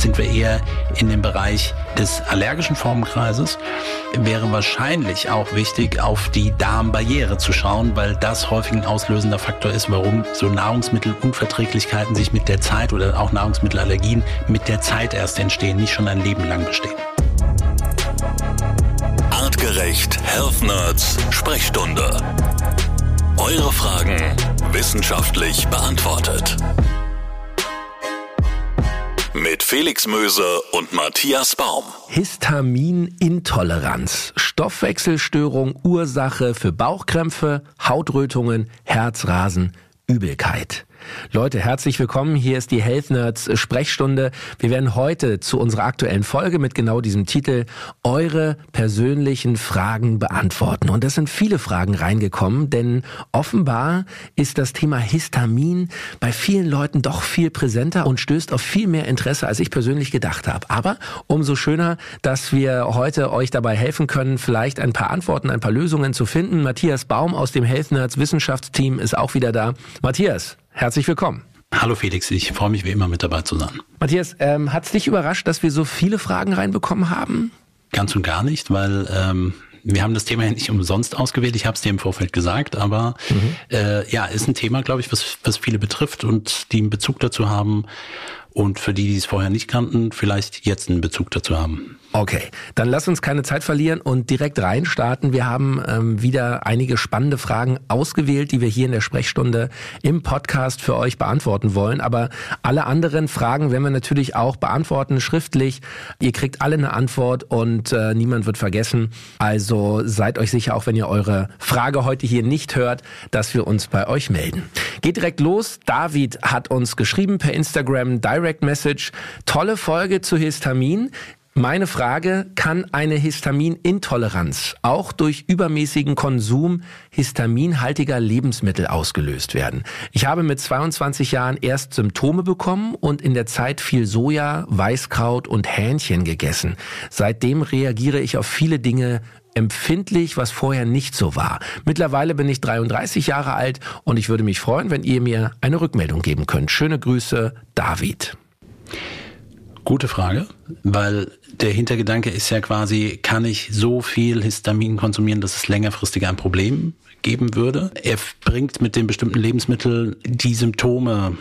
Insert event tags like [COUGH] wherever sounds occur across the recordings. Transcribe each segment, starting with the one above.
sind wir eher in dem Bereich des allergischen Formenkreises. Wäre wahrscheinlich auch wichtig, auf die Darmbarriere zu schauen, weil das häufig ein auslösender Faktor ist, warum so Nahrungsmittelunverträglichkeiten sich mit der Zeit oder auch Nahrungsmittelallergien mit der Zeit erst entstehen, nicht schon ein Leben lang bestehen. Artgerecht Health Nerds Sprechstunde. Eure Fragen wissenschaftlich beantwortet. Mit Felix Möse und Matthias Baum. Histaminintoleranz. Stoffwechselstörung, Ursache für Bauchkrämpfe, Hautrötungen, Herzrasen, Übelkeit. Leute, herzlich willkommen. Hier ist die Health Nerds Sprechstunde. Wir werden heute zu unserer aktuellen Folge mit genau diesem Titel eure persönlichen Fragen beantworten. Und es sind viele Fragen reingekommen, denn offenbar ist das Thema Histamin bei vielen Leuten doch viel präsenter und stößt auf viel mehr Interesse, als ich persönlich gedacht habe. Aber umso schöner, dass wir heute euch dabei helfen können, vielleicht ein paar Antworten, ein paar Lösungen zu finden. Matthias Baum aus dem Health Nerds Wissenschaftsteam ist auch wieder da. Matthias, Herzlich willkommen. Hallo Felix, ich freue mich wie immer mit dabei zu sein. Matthias, ähm, hat es dich überrascht, dass wir so viele Fragen reinbekommen haben? Ganz und gar nicht, weil ähm, wir haben das Thema ja nicht umsonst ausgewählt. Ich habe es dir im Vorfeld gesagt, aber mhm. äh, ja, ist ein Thema, glaube ich, was, was viele betrifft und die einen Bezug dazu haben und für die, die es vorher nicht kannten, vielleicht jetzt einen Bezug dazu haben. Okay, dann lass uns keine Zeit verlieren und direkt reinstarten. Wir haben ähm, wieder einige spannende Fragen ausgewählt, die wir hier in der Sprechstunde im Podcast für euch beantworten wollen. Aber alle anderen Fragen werden wir natürlich auch beantworten schriftlich. Ihr kriegt alle eine Antwort und äh, niemand wird vergessen. Also seid euch sicher, auch wenn ihr eure Frage heute hier nicht hört, dass wir uns bei euch melden. Geht direkt los. David hat uns geschrieben per Instagram Direct Message. Tolle Folge zu Histamin. Meine Frage, kann eine Histaminintoleranz auch durch übermäßigen Konsum histaminhaltiger Lebensmittel ausgelöst werden? Ich habe mit 22 Jahren erst Symptome bekommen und in der Zeit viel Soja, Weißkraut und Hähnchen gegessen. Seitdem reagiere ich auf viele Dinge empfindlich, was vorher nicht so war. Mittlerweile bin ich 33 Jahre alt und ich würde mich freuen, wenn ihr mir eine Rückmeldung geben könnt. Schöne Grüße, David. Gute Frage, weil der Hintergedanke ist ja quasi, kann ich so viel Histamin konsumieren, dass es längerfristig ein Problem geben würde? Er bringt mit den bestimmten Lebensmitteln die Symptome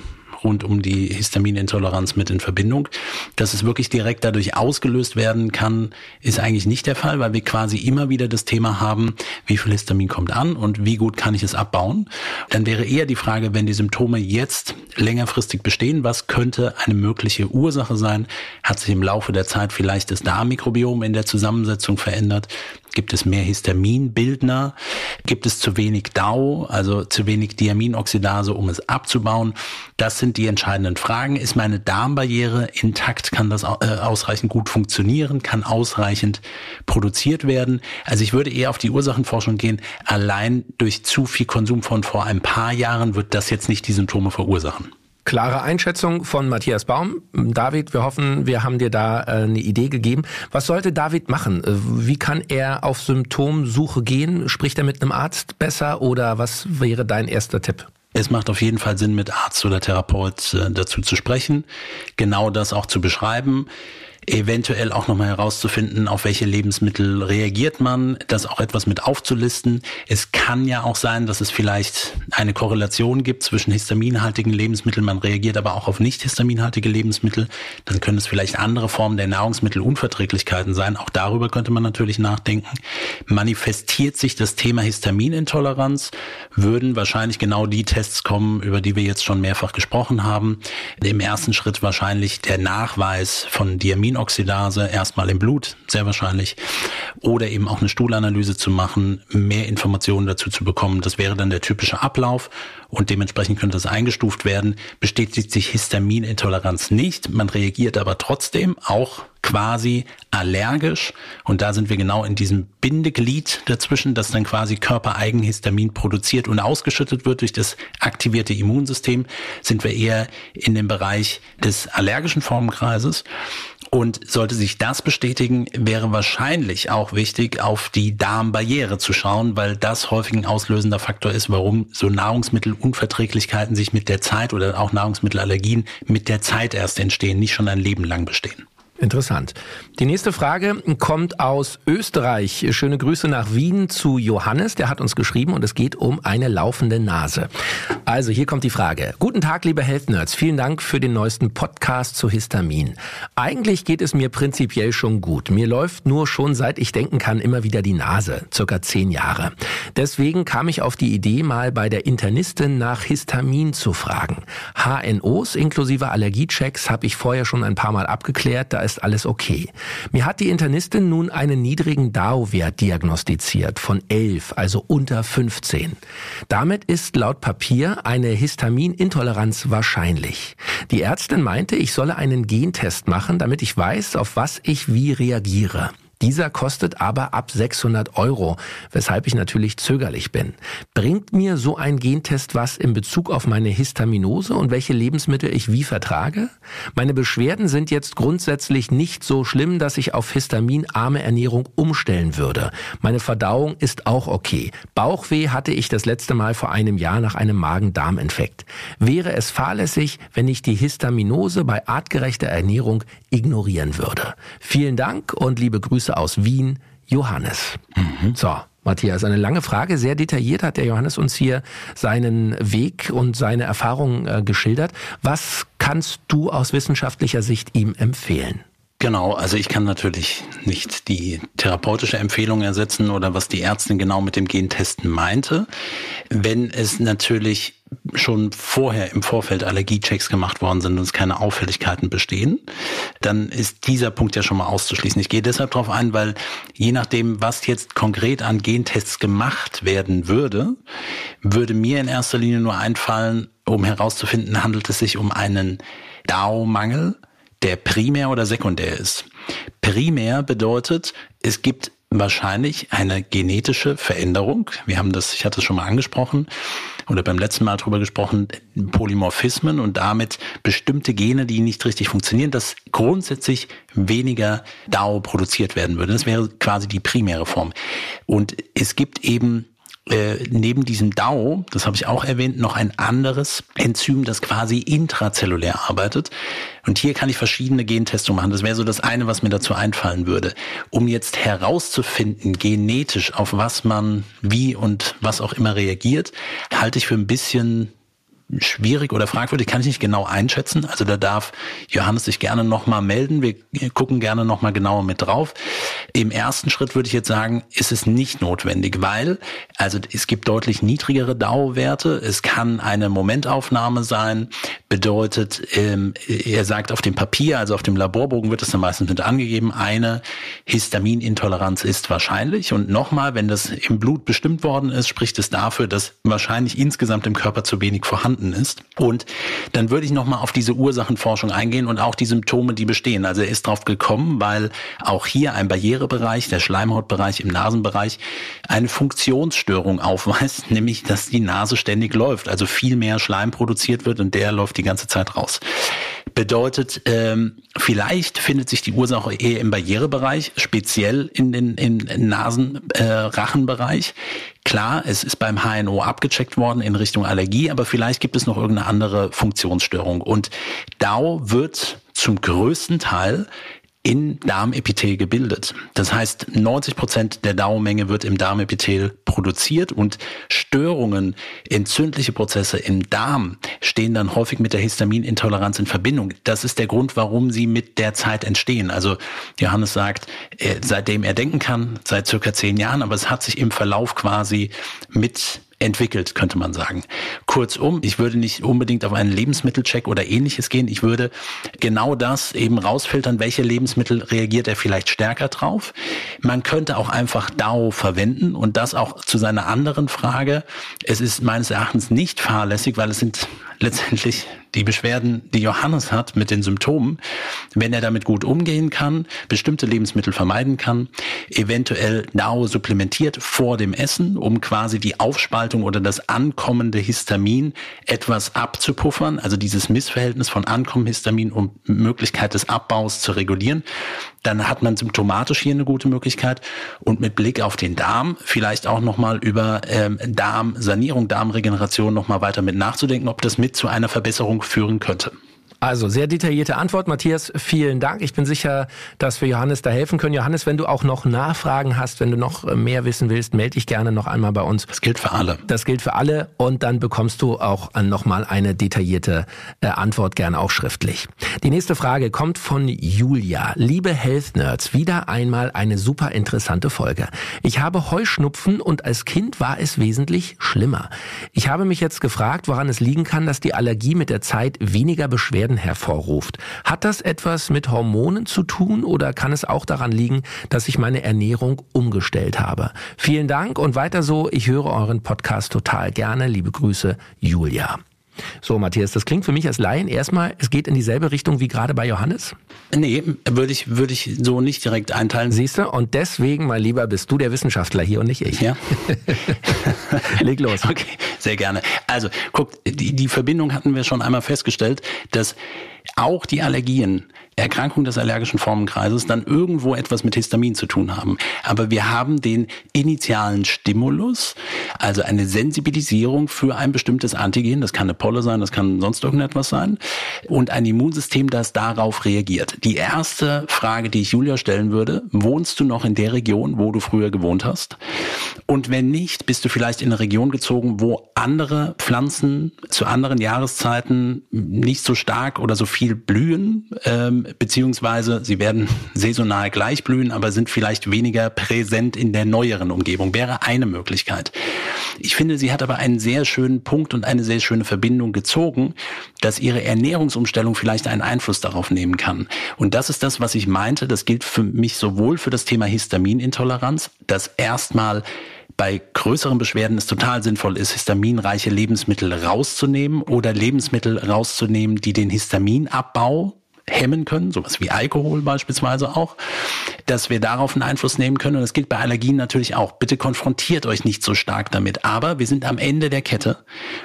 rund um die Histaminintoleranz mit in Verbindung. Dass es wirklich direkt dadurch ausgelöst werden kann, ist eigentlich nicht der Fall, weil wir quasi immer wieder das Thema haben, wie viel Histamin kommt an und wie gut kann ich es abbauen. Dann wäre eher die Frage, wenn die Symptome jetzt längerfristig bestehen, was könnte eine mögliche Ursache sein? Hat sich im Laufe der Zeit vielleicht das Darmmikrobiom in der Zusammensetzung verändert? Gibt es mehr Histaminbildner? Gibt es zu wenig DAO, also zu wenig Diaminoxidase, um es abzubauen? Das sind die entscheidenden Fragen. Ist meine Darmbarriere intakt? Kann das äh, ausreichend gut funktionieren? Kann ausreichend produziert werden? Also ich würde eher auf die Ursachenforschung gehen. Allein durch zu viel Konsum von vor ein paar Jahren wird das jetzt nicht die Symptome verursachen. Klare Einschätzung von Matthias Baum. David, wir hoffen, wir haben dir da äh, eine Idee gegeben. Was sollte David machen? Äh, wie kann er auf Symptomsuche gehen? Spricht er mit einem Arzt besser oder was wäre dein erster Tipp? Es macht auf jeden Fall Sinn, mit Arzt oder Therapeut äh, dazu zu sprechen, genau das auch zu beschreiben eventuell auch nochmal herauszufinden, auf welche Lebensmittel reagiert man, das auch etwas mit aufzulisten. Es kann ja auch sein, dass es vielleicht eine Korrelation gibt zwischen histaminhaltigen Lebensmitteln, man reagiert aber auch auf nicht histaminhaltige Lebensmittel. Dann können es vielleicht andere Formen der Nahrungsmittelunverträglichkeiten sein. Auch darüber könnte man natürlich nachdenken. Manifestiert sich das Thema Histaminintoleranz, würden wahrscheinlich genau die Tests kommen, über die wir jetzt schon mehrfach gesprochen haben. Im ersten Schritt wahrscheinlich der Nachweis von Diamin Histaminooxidase erstmal im Blut, sehr wahrscheinlich, oder eben auch eine Stuhlanalyse zu machen, mehr Informationen dazu zu bekommen. Das wäre dann der typische Ablauf und dementsprechend könnte das eingestuft werden. Bestätigt sich Histaminintoleranz nicht, man reagiert aber trotzdem auch quasi allergisch und da sind wir genau in diesem Bindeglied dazwischen, dass dann quasi körpereigen Histamin produziert und ausgeschüttet wird durch das aktivierte Immunsystem, sind wir eher in dem Bereich des allergischen Formenkreises Und sollte sich das bestätigen, wäre wahrscheinlich auch wichtig, auf die Darmbarriere zu schauen, weil das häufig ein auslösender Faktor ist, warum so Nahrungsmittelunverträglichkeiten sich mit der Zeit oder auch Nahrungsmittelallergien mit der Zeit erst entstehen, nicht schon ein Leben lang bestehen. Interessant. Die nächste Frage kommt aus Österreich. Schöne Grüße nach Wien zu Johannes. Der hat uns geschrieben und es geht um eine laufende Nase. Also hier kommt die Frage. Guten Tag, liebe Health Nerds. Vielen Dank für den neuesten Podcast zu Histamin. Eigentlich geht es mir prinzipiell schon gut. Mir läuft nur schon seit ich denken kann immer wieder die Nase. Circa zehn Jahre. Deswegen kam ich auf die Idee, mal bei der Internistin nach Histamin zu fragen. HNOs inklusive Allergiechecks habe ich vorher schon ein paar Mal abgeklärt. Da ist alles okay. Mir hat die Internistin nun einen niedrigen DAO-Wert diagnostiziert von 11, also unter 15. Damit ist laut Papier eine Histaminintoleranz wahrscheinlich. Die Ärztin meinte, ich solle einen Gentest machen, damit ich weiß, auf was ich wie reagiere. Dieser kostet aber ab 600 Euro, weshalb ich natürlich zögerlich bin. Bringt mir so ein Gentest was in Bezug auf meine Histaminose und welche Lebensmittel ich wie vertrage? Meine Beschwerden sind jetzt grundsätzlich nicht so schlimm, dass ich auf histaminarme Ernährung umstellen würde. Meine Verdauung ist auch okay. Bauchweh hatte ich das letzte Mal vor einem Jahr nach einem Magen-Darm-Infekt. Wäre es fahrlässig, wenn ich die Histaminose bei artgerechter Ernährung ignorieren würde? Vielen Dank und liebe Grüße Aus Wien, Johannes. Mhm. So, Matthias, eine lange Frage. Sehr detailliert hat der Johannes uns hier seinen Weg und seine Erfahrungen äh, geschildert. Was kannst du aus wissenschaftlicher Sicht ihm empfehlen? Genau, also ich kann natürlich nicht die therapeutische Empfehlung ersetzen oder was die Ärztin genau mit dem Gentesten meinte. Wenn es natürlich schon vorher im Vorfeld Allergiechecks gemacht worden sind und es keine Auffälligkeiten bestehen, dann ist dieser Punkt ja schon mal auszuschließen. Ich gehe deshalb darauf ein, weil je nachdem, was jetzt konkret an Gentests gemacht werden würde, würde mir in erster Linie nur einfallen, um herauszufinden, handelt es sich um einen DAO-Mangel, der primär oder sekundär ist. Primär bedeutet, es gibt wahrscheinlich eine genetische Veränderung. Wir haben das, ich hatte es schon mal angesprochen oder beim letzten Mal drüber gesprochen, Polymorphismen und damit bestimmte Gene, die nicht richtig funktionieren, dass grundsätzlich weniger DAO produziert werden würde. Das wäre quasi die primäre Form. Und es gibt eben äh, neben diesem DAO, das habe ich auch erwähnt, noch ein anderes Enzym, das quasi intrazellulär arbeitet. Und hier kann ich verschiedene Gentestungen machen. Das wäre so das eine, was mir dazu einfallen würde. Um jetzt herauszufinden, genetisch, auf was man wie und was auch immer reagiert, halte ich für ein bisschen schwierig oder fragwürdig, kann ich nicht genau einschätzen. Also da darf Johannes sich gerne nochmal melden. Wir gucken gerne nochmal genauer mit drauf. Im ersten Schritt würde ich jetzt sagen, ist es nicht notwendig, weil also es gibt deutlich niedrigere DAO-Werte. Es kann eine Momentaufnahme sein, bedeutet, ähm, er sagt auf dem Papier, also auf dem Laborbogen wird es dann meistens mit angegeben, eine Histaminintoleranz ist wahrscheinlich. Und nochmal, wenn das im Blut bestimmt worden ist, spricht es dafür, dass wahrscheinlich insgesamt im Körper zu wenig vorhanden vorhanden ist. Und dann würde ich nochmal auf diese Ursachenforschung eingehen und auch die Symptome, die bestehen. Also er ist drauf gekommen, weil auch hier ein Barrierebereich, der Schleimhautbereich im Nasenbereich, eine Funktionsstörung aufweist, [LAUGHS] nämlich dass die Nase ständig läuft, also viel mehr Schleim produziert wird und der läuft die ganze Zeit raus. Bedeutet, ähm, vielleicht findet sich die Ursache eher im Barrierebereich, speziell in den im Nasen-Rachenbereich. Äh, Klar, es ist beim HNO abgecheckt worden in Richtung Allergie, aber vielleicht gibt es noch irgendeine andere Funktionsstörung. Und DAO wird zum größten Teil in Darmepithel gebildet. Das heißt, 90 Prozent der Dauermenge wird im Darmepithel produziert und Störungen, entzündliche Prozesse im Darm stehen dann häufig mit der Histaminintoleranz in Verbindung. Das ist der Grund, warum sie mit der Zeit entstehen. Also Johannes sagt, seitdem er denken kann, seit circa zehn Jahren, aber es hat sich im Verlauf quasi mit entwickelt, könnte man sagen. Kurzum, ich würde nicht unbedingt auf einen Lebensmittelcheck oder ähnliches gehen. Ich würde genau das eben rausfiltern, welche Lebensmittel reagiert er vielleicht stärker drauf. Man könnte auch einfach DAO verwenden und das auch zu seiner anderen Frage. Es ist meines Erachtens nicht fahrlässig, weil es sind letztendlich die Beschwerden, die Johannes hat mit den Symptomen, wenn er damit gut umgehen kann, bestimmte Lebensmittel vermeiden kann, eventuell Nao supplementiert vor dem Essen, um quasi die Aufspaltung oder das ankommende Histamin etwas abzupuffern, also dieses Missverhältnis von Ankommen Histamin und Möglichkeit des Abbaus zu regulieren, dann hat man symptomatisch hier eine gute Möglichkeit und mit Blick auf den Darm vielleicht auch nochmal über ähm, Darmsanierung, Darmregeneration nochmal weiter mit nachzudenken, ob das mit zu einer Verbesserung führen könnte. Also sehr detaillierte Antwort, Matthias. Vielen Dank. Ich bin sicher, dass wir Johannes da helfen können. Johannes, wenn du auch noch Nachfragen hast, wenn du noch mehr wissen willst, melde dich gerne noch einmal bei uns. Das gilt für alle. Das gilt für alle und dann bekommst du auch nochmal eine detaillierte äh, Antwort, gerne auch schriftlich. Die nächste Frage kommt von Julia. Liebe Health Nerds, wieder einmal eine super interessante Folge. Ich habe Heuschnupfen und als Kind war es wesentlich schlimmer. Ich habe mich jetzt gefragt, woran es liegen kann, dass die Allergie mit der Zeit weniger Beschwerden Beschwerden hervorruft. Hat das etwas mit Hormonen zu tun oder kann es auch daran liegen, dass ich meine Ernährung umgestellt habe? Vielen Dank und weiter so. Ich höre euren Podcast total gerne. Liebe Grüße, Julia. So, Matthias, das klingt für mich als Laien erstmal, es geht in dieselbe Richtung wie gerade bei Johannes? Nee, würde ich, würde ich so nicht direkt einteilen. Siehst du? Und deswegen, mein Lieber, bist du der Wissenschaftler hier und nicht ich. Ja. [LAUGHS] Leg los. [LAUGHS] Okay, sehr gerne. Also, guck, die, die Verbindung hatten wir schon einmal festgestellt, dass auch die Allergien Erkrankung des allergischen Formenkreises dann irgendwo etwas mit Histamin zu tun haben. Aber wir haben den initialen Stimulus, also eine Sensibilisierung für ein bestimmtes Antigen, das kann eine Polle sein, das kann sonst irgendetwas sein, und ein Immunsystem, das darauf reagiert. Die erste Frage, die ich Julia stellen würde, wohnst du noch in der Region, wo du früher gewohnt hast? Und wenn nicht, bist du vielleicht in eine Region gezogen, wo andere Pflanzen zu anderen Jahreszeiten nicht so stark oder so viel blühen, ähm, beziehungsweise sie werden [LAUGHS] saisonal gleich blühen, aber sind vielleicht weniger präsent in der neueren Umgebung. Wäre eine Möglichkeit. Ich finde, sie hat aber einen sehr schönen Punkt und eine sehr schöne Verbindung gezogen, dass ihre Ernährungsumstellung vielleicht einen Einfluss darauf nehmen kann. Und das ist das, was ich meinte. Das gilt für mich sowohl für das Thema Histaminintoleranz, dass erstmal bei größeren Beschwerden es total sinnvoll ist, histaminreiche Lebensmittel rauszunehmen oder Lebensmittel rauszunehmen, die den Histaminabbau hemmen können, sowas wie Alkohol beispielsweise auch, dass wir darauf einen Einfluss nehmen können. Und das gilt bei Allergien natürlich auch. Bitte konfrontiert euch nicht so stark damit. Aber wir sind am Ende der Kette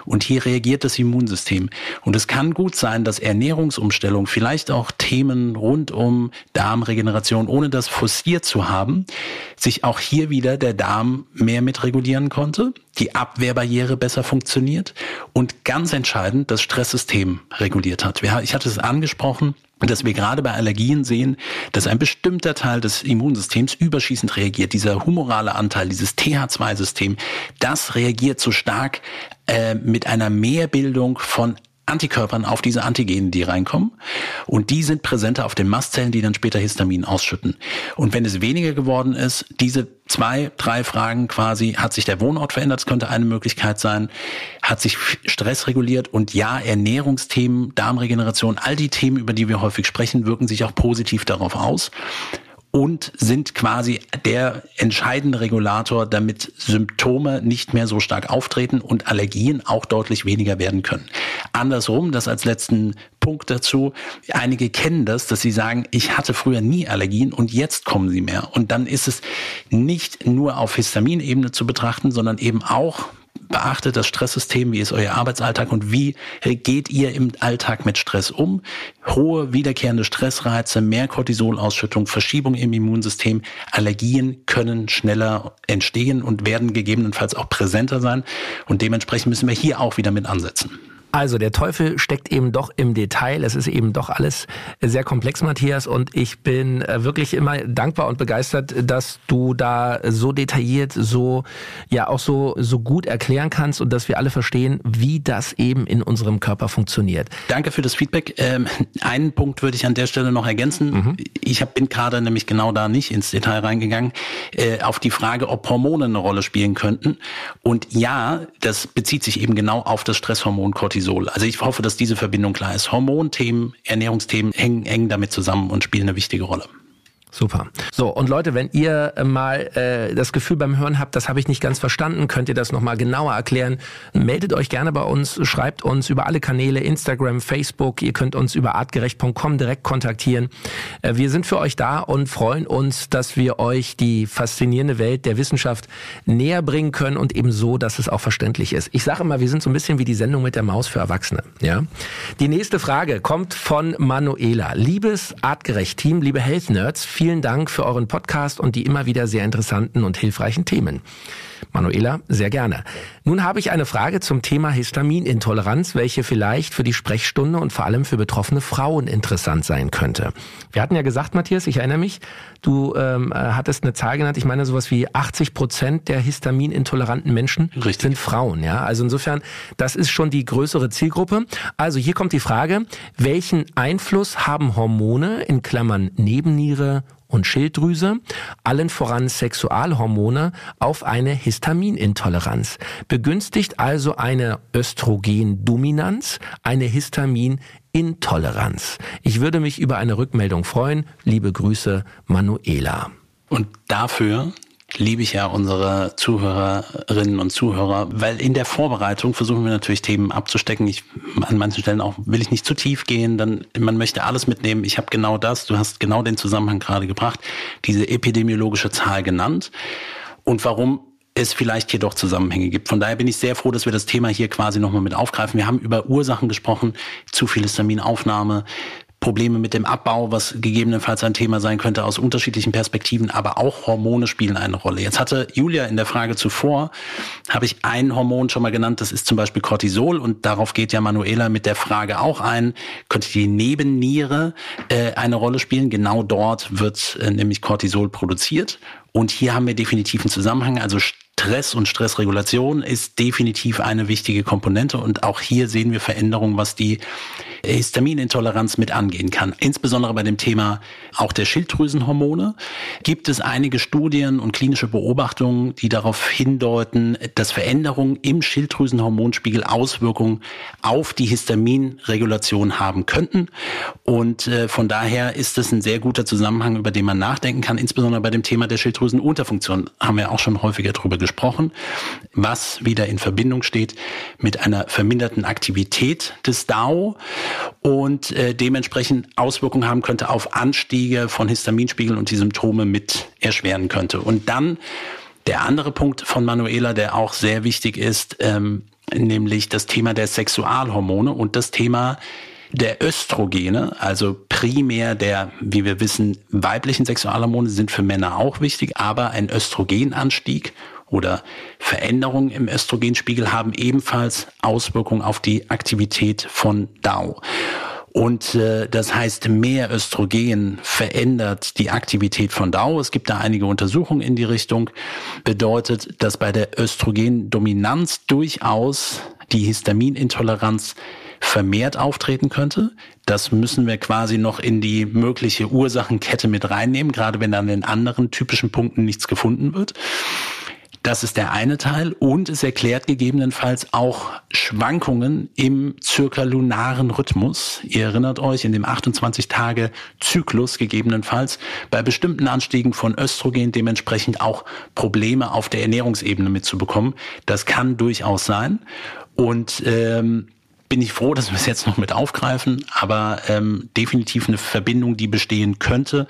und hier reagiert das Immunsystem. Und es kann gut sein, dass Ernährungsumstellung, vielleicht auch Themen rund um Darmregeneration, ohne das forciert zu haben, sich auch hier wieder der Darm mehr mitregulieren konnte, die Abwehrbarriere besser funktioniert und ganz entscheidend das Stresssystem reguliert hat. Ich hatte es angesprochen, dass wir gerade bei Allergien sehen, dass ein bestimmter Teil des Immunsystems überschießend reagiert. Dieser humorale Anteil, dieses TH2-System, das reagiert so stark äh, mit einer Mehrbildung von Antikörpern auf diese Antigene, die reinkommen. Und die sind präsenter auf den Mastzellen, die dann später Histamin ausschütten. Und wenn es weniger geworden ist, diese zwei, drei Fragen quasi, hat sich der Wohnort verändert, das könnte eine Möglichkeit sein, hat sich Stress reguliert und ja, Ernährungsthemen, Darmregeneration, all die Themen, über die wir häufig sprechen, wirken sich auch positiv darauf aus und sind quasi der entscheidende Regulator, damit Symptome nicht mehr so stark auftreten und Allergien auch deutlich weniger werden können. Andersrum, das als letzten Punkt dazu, einige kennen das, dass sie sagen, ich hatte früher nie Allergien und jetzt kommen sie mehr. Und dann ist es nicht nur auf Histaminebene zu betrachten, sondern eben auch beachtet das Stresssystem, wie ist euer Arbeitsalltag und wie geht ihr im Alltag mit Stress um? Hohe wiederkehrende Stressreize, mehr Cortisolausschüttung, Verschiebung im Immunsystem, Allergien können schneller entstehen und werden gegebenenfalls auch präsenter sein und dementsprechend müssen wir hier auch wieder mit ansetzen. Also der Teufel steckt eben doch im Detail. Es ist eben doch alles sehr komplex, Matthias. Und ich bin äh, wirklich immer dankbar und begeistert, dass du da so detailliert, so ja auch so so gut erklären kannst und dass wir alle verstehen, wie das eben in unserem Körper funktioniert. Danke für das Feedback. Ähm, einen Punkt würde ich an der Stelle noch ergänzen. Mhm. Ich hab, bin gerade nämlich genau da nicht ins Detail reingegangen äh, auf die Frage, ob Hormone eine Rolle spielen könnten. Und ja, das bezieht sich eben genau auf das Stresshormon Cortisol. Cortisol. Also ich hoffe, dass diese Verbindung klar ist. Hormonthemen, Ernährungsthemen hängen eng damit zusammen und spielen eine wichtige Rolle. Super. So, und Leute, wenn ihr äh, mal äh, das Gefühl beim Hören habt, das habe ich nicht ganz verstanden, könnt ihr das nochmal genauer erklären, meldet euch gerne bei uns, schreibt uns über alle Kanäle, Instagram, Facebook, ihr könnt uns über artgerecht.com direkt kontaktieren. Äh, wir sind für euch da und freuen uns, dass wir euch die faszinierende Welt der Wissenschaft näher bringen können und eben so, dass es auch verständlich ist. Ich sage immer, wir sind so ein bisschen wie die Sendung mit der Maus für Erwachsene. Ja? Die nächste Frage kommt von Manuela. Liebes Artgerecht-Team, liebe Health Nerds, Vielen Dank für euren Podcast und die immer wieder sehr interessanten und hilfreichen Themen. Manuela, sehr gerne. Nun habe ich eine Frage zum Thema Histaminintoleranz, welche vielleicht für die Sprechstunde und vor allem für betroffene Frauen interessant sein könnte. Wir hatten ja gesagt, Matthias, ich erinnere mich, du ähm, äh, hattest eine Zahl genannt, ich meine sowas wie 80 Prozent der histaminintoleranten Menschen Richtig. sind Frauen. Ja, Also insofern, das ist schon die größere Zielgruppe. Also hier kommt die Frage, welchen Einfluss haben Hormone in Klammern Nebenniere und Schilddrüse, allen voran Sexualhormone, auf eine Histaminintoleranz. Begünstigt also eine Östrogendominanz, eine Histaminintoleranz. Ich würde mich über eine Rückmeldung freuen. Liebe Grüße, Manuela. Und dafür liebe ich ja unsere Zuhörerinnen und Zuhörer, weil in der Vorbereitung versuchen wir natürlich Themen abzustecken. Ich, an manchen Stellen auch will ich nicht zu tief gehen, dann man möchte alles mitnehmen. Ich habe genau das, du hast genau den Zusammenhang gerade gebracht, diese epidemiologische Zahl genannt und warum es vielleicht hier doch Zusammenhänge gibt. Von daher bin ich sehr froh, dass wir das Thema hier quasi nochmal mit aufgreifen. Wir haben über Ursachen gesprochen, zu viel Histaminaufnahme, Probleme mit dem Abbau, was gegebenenfalls ein Thema sein könnte aus unterschiedlichen Perspektiven, aber auch Hormone spielen eine Rolle. Jetzt hatte Julia in der Frage zuvor, habe ich ein Hormon schon mal genannt, das ist zum Beispiel Cortisol und darauf geht ja Manuela mit der Frage auch ein, könnte die Nebenniere äh, eine Rolle spielen? Genau dort wird äh, nämlich Cortisol produziert und hier haben wir definitiv einen Zusammenhang, also Stress und Stressregulation ist definitiv eine wichtige Komponente und auch hier sehen wir Veränderungen, was die Histaminintoleranz mit angehen kann. Insbesondere bei dem Thema auch der Schilddrüsenhormone gibt es einige Studien und klinische Beobachtungen, die darauf hindeuten, dass Veränderungen im Schilddrüsenhormonspiegel Auswirkungen auf die Histaminregulation haben könnten. Und äh, von daher ist es ein sehr guter Zusammenhang, über den man nachdenken kann, insbesondere bei dem Thema der Schilddrüsenunterfunktion haben wir auch schon häufiger darüber gesprochen, was wieder in Verbindung steht mit einer verminderten Aktivität des DAO und äh, dementsprechend Auswirkungen haben könnte auf Anstiege von Histaminspiegeln und die Symptome mit erschweren könnte. Und dann der andere Punkt von Manuela, der auch sehr wichtig ist, ähm, nämlich das Thema der Sexualhormone und das Thema der Östrogene, also primär der, wie wir wissen, weiblichen Sexualhormone sind für Männer auch wichtig, aber ein Östrogenanstieg oder Veränderungen im Östrogenspiegel haben ebenfalls Auswirkungen auf die Aktivität von DAO. Und äh, das heißt, mehr Östrogen verändert die Aktivität von DAO. Es gibt da einige Untersuchungen in die Richtung. Bedeutet, dass bei der Östrogendominanz durchaus die Histaminintoleranz vermehrt auftreten könnte. Das müssen wir quasi noch in die mögliche Ursachenkette mit reinnehmen, gerade wenn an den anderen typischen Punkten nichts gefunden wird. Das ist der eine Teil und es erklärt gegebenenfalls auch Schwankungen im zirkalunaren Rhythmus. Ihr erinnert euch, in dem 28-Tage-Zyklus gegebenenfalls bei bestimmten Anstiegen von Östrogen dementsprechend auch Probleme auf der Ernährungsebene mitzubekommen. Das kann durchaus sein. Und ähm, bin ich froh, dass wir es jetzt noch mit aufgreifen, aber ähm, definitiv eine Verbindung, die bestehen könnte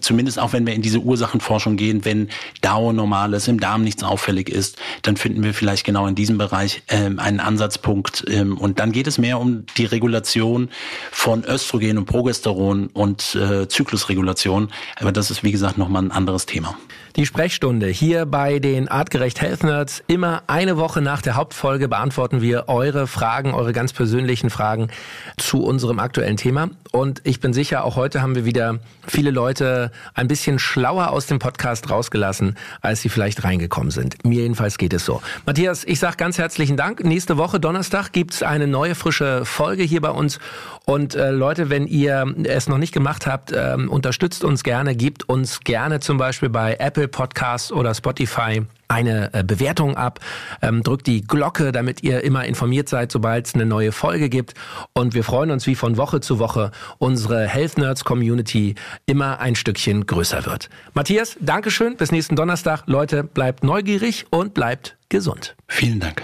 zumindest auch wenn wir in diese Ursachenforschung gehen, wenn DAO normal ist, im Darm nichts auffällig ist, dann finden wir vielleicht genau in diesem Bereich ähm, einen Ansatzpunkt. Ähm, und dann geht es mehr um die Regulation von Östrogen und Progesteron und äh, Zyklusregulation. Aber das ist, wie gesagt, nochmal ein anderes Thema. Die Sprechstunde hier bei den Artgerecht Health Nerds. Immer eine Woche nach der Hauptfolge beantworten wir eure Fragen, eure ganz persönlichen Fragen zu unserem aktuellen Thema. Und ich bin sicher, auch heute haben wir wieder viele Leute ein bisschen schlauer aus dem Podcast rausgelassen, als sie vielleicht reingekommen sind. Mir jedenfalls geht es so. Matthias, ich sage ganz herzlichen Dank. Nächste Woche, Donnerstag, gibt's eine neue frische Folge hier bei uns. Und äh, Leute, wenn ihr es noch nicht gemacht habt, ähm, unterstützt uns gerne, gebt uns gerne zum Beispiel bei Apple Podcasts oder Spotify eine äh, Bewertung ab, ähm, drückt die Glocke, damit ihr immer informiert seid, sobald es eine neue Folge gibt. Und wir freuen uns, wie von Woche zu Woche unsere Health Nerds Community immer ein Stückchen größer wird. Matthias, Dankeschön. Bis nächsten Donnerstag. Leute, bleibt neugierig und bleibt gesund. Vielen Dank.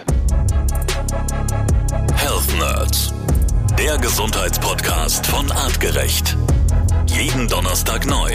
Health Nerds, der Gesundheitspodcast von Artgerecht. Jeden Donnerstag neu.